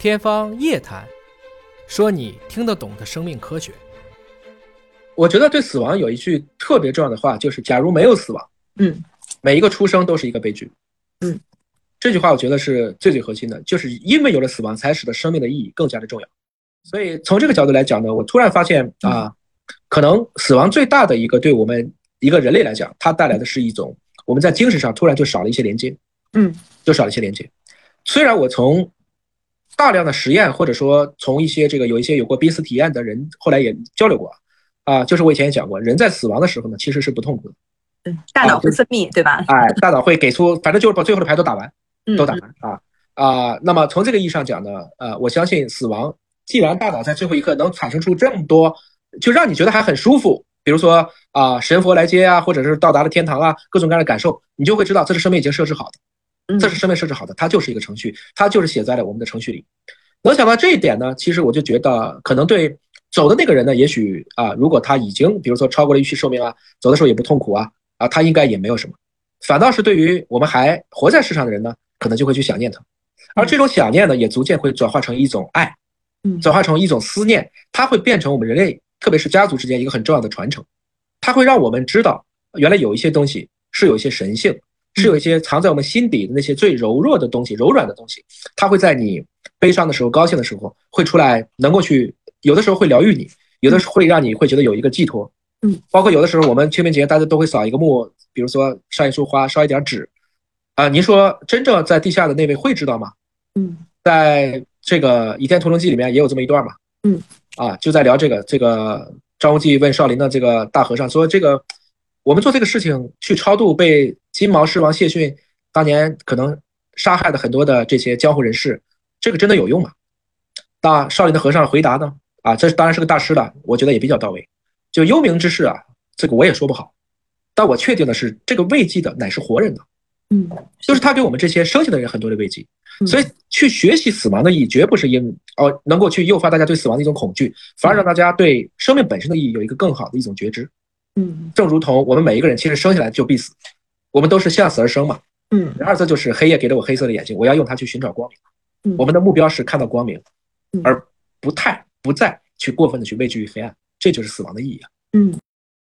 天方夜谭，说你听得懂的生命科学。我觉得对死亡有一句特别重要的话，就是假如没有死亡，嗯每一个出生都是一个悲剧。嗯，这句话我觉得是最最核心的，就是因为有了死亡，才使得生命的意义更加的重要。所以从这个角度来讲呢，我突然发现啊，可能死亡最大的一个对我们一个人类来讲，它带来的是一种我们在精神上突然就少了一些连接，嗯就少了一些连接。虽然我从大量的实验，或者说从一些这个有一些有过濒死体验的人，后来也交流过啊，就是我以前也讲过，人在死亡的时候呢，其实是不痛苦的，嗯，大脑会分泌，对吧？哎，大脑会给出，反正就是把最后的牌都打完，嗯都打完啊啊。那么从这个意义上讲呢，呃，我相信死亡，既然大脑在最后一刻能产生出这么多，就让你觉得还很舒服，比如说啊神佛来接啊，或者是到达了天堂啊，各种各样的感受，你就会知道这是生命已经设置好的。嗯这是生命设置好的，它就是一个程序，它就是写在了我们的程序里。能想到这一点呢，其实我就觉得可能对走的那个人呢，也许啊，如果他已经比如说超过了预期寿命啊，走的时候也不痛苦啊啊，他应该也没有什么。反倒是对于我们还活在世上的人呢，可能就会去想念他，而这种想念呢，也逐渐会转化成一种爱，嗯转化成一种思念，它会变成我们人类，特别是家族之间一个很重要的传承。它会让我们知道，原来有一些东西是有一些神性，是有一些藏在我们心底的那些最柔弱的东西、柔软的东西，它会在你悲伤的时候、高兴的时候会出来，能够去，有的时候会疗愈你，有的时候会让你会觉得有一个寄托。嗯，包括有的时候我们清明节大家都会扫一个墓，比如说上一束花，烧一点纸。啊，您说真正在地下的那位会知道吗？嗯在这个《倚天屠龙记》里面也有这么一段嘛。嗯，啊，就在聊这个这个张无忌问少林的这个大和尚说：“这个我们做这个事情去超度被金毛狮王谢逊当年可能杀害的很多的这些江湖人士，这个真的有用吗？”那少林的和尚回答呢：“啊，这当然是个大师了，我觉得也比较到位。就幽冥之事啊，这个我也说不好，但我确定的是，这个慰藉的乃是活人的。”嗯，就是他给我们这些生下的人很多的慰藉，嗯所以去学习死亡的意义，绝不是因哦能够去诱发大家对死亡的一种恐惧，反而让大家对生命本身的意义有一个更好的一种觉知。嗯正如同我们每一个人其实生下来就必死，我们都是向死而生嘛。嗯然而这就是黑夜给了我黑色的眼睛，我要用它去寻找光明。嗯我们的目标是看到光明嗯，而不太不再去过分的去畏惧于黑暗，这就是死亡的意义啊。嗯。